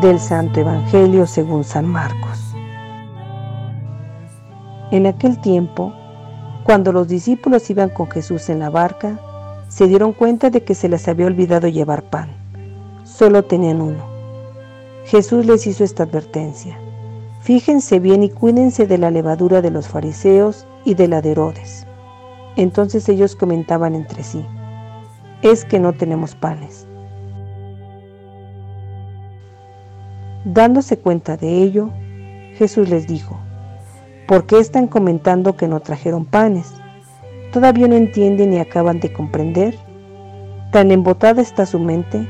del Santo Evangelio según San Marcos. En aquel tiempo, cuando los discípulos iban con Jesús en la barca, se dieron cuenta de que se les había olvidado llevar pan. Solo tenían uno. Jesús les hizo esta advertencia. Fíjense bien y cuídense de la levadura de los fariseos y de la de Herodes. Entonces ellos comentaban entre sí, es que no tenemos panes. Dándose cuenta de ello, Jesús les dijo, ¿por qué están comentando que no trajeron panes? ¿Todavía no entienden y acaban de comprender? Tan embotada está su mente.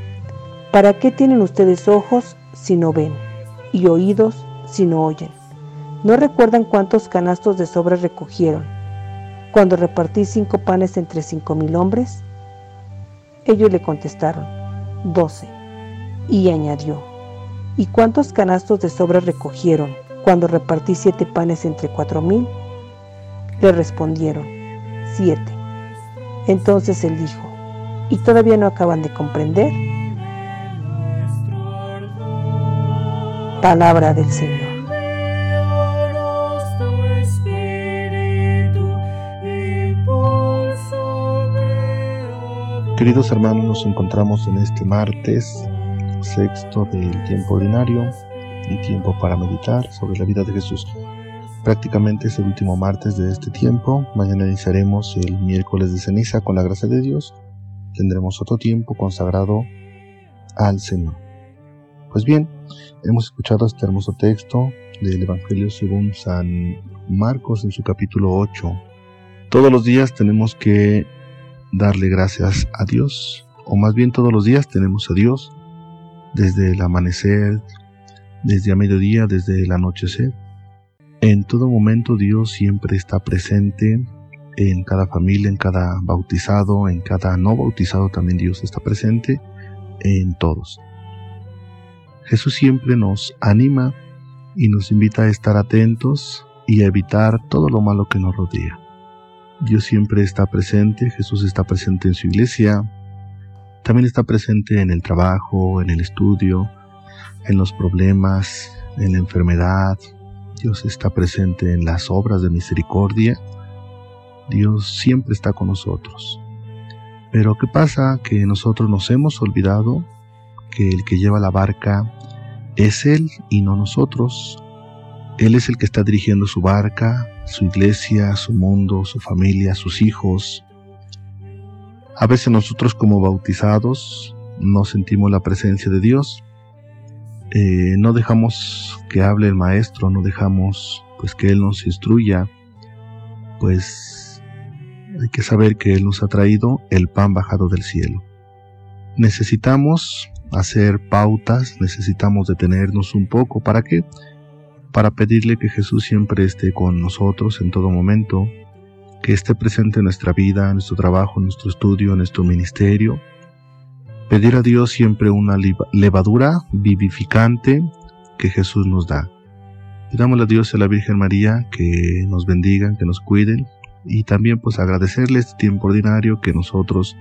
¿Para qué tienen ustedes ojos si no ven y oídos si no oyen? ¿No recuerdan cuántos canastos de sobra recogieron cuando repartí cinco panes entre cinco mil hombres? Ellos le contestaron, doce. Y añadió, ¿y cuántos canastos de sobra recogieron cuando repartí siete panes entre cuatro mil? Le respondieron, entonces él dijo, ¿y todavía no acaban de comprender? Palabra del Señor. Queridos hermanos, nos encontramos en este martes sexto del tiempo ordinario y tiempo para meditar sobre la vida de Jesús. Prácticamente es el último martes de este tiempo. Mañana iniciaremos el miércoles de ceniza con la gracia de Dios. Tendremos otro tiempo consagrado al Señor. Pues bien, hemos escuchado este hermoso texto del Evangelio según San Marcos en su capítulo 8. Todos los días tenemos que darle gracias a Dios, o más bien todos los días tenemos a Dios, desde el amanecer, desde a mediodía, desde el anochecer. En todo momento Dios siempre está presente en cada familia, en cada bautizado, en cada no bautizado también Dios está presente en todos. Jesús siempre nos anima y nos invita a estar atentos y a evitar todo lo malo que nos rodea. Dios siempre está presente, Jesús está presente en su iglesia, también está presente en el trabajo, en el estudio, en los problemas, en la enfermedad, Dios está presente en las obras de misericordia. Dios siempre está con nosotros. Pero ¿qué pasa? Que nosotros nos hemos olvidado que el que lleva la barca es Él y no nosotros. Él es el que está dirigiendo su barca, su iglesia, su mundo, su familia, sus hijos. A veces nosotros como bautizados no sentimos la presencia de Dios, eh, no dejamos que hable el maestro, no dejamos pues que él nos instruya, pues hay que saber que él nos ha traído el pan bajado del cielo. Necesitamos hacer pautas, necesitamos detenernos un poco, ¿para qué? Para pedirle que Jesús siempre esté con nosotros en todo momento, que esté presente en nuestra vida, en nuestro trabajo, en nuestro estudio, en nuestro ministerio, Pedir a Dios siempre una levadura vivificante que Jesús nos da. Pidámosle a Dios y a la Virgen María que nos bendigan, que nos cuiden y también pues agradecerle este tiempo ordinario que nosotros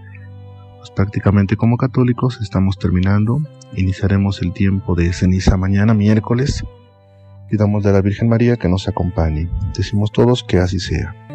pues prácticamente como católicos estamos terminando. Iniciaremos el tiempo de ceniza mañana miércoles. Pidamos a la Virgen María que nos acompañe. Decimos todos que así sea.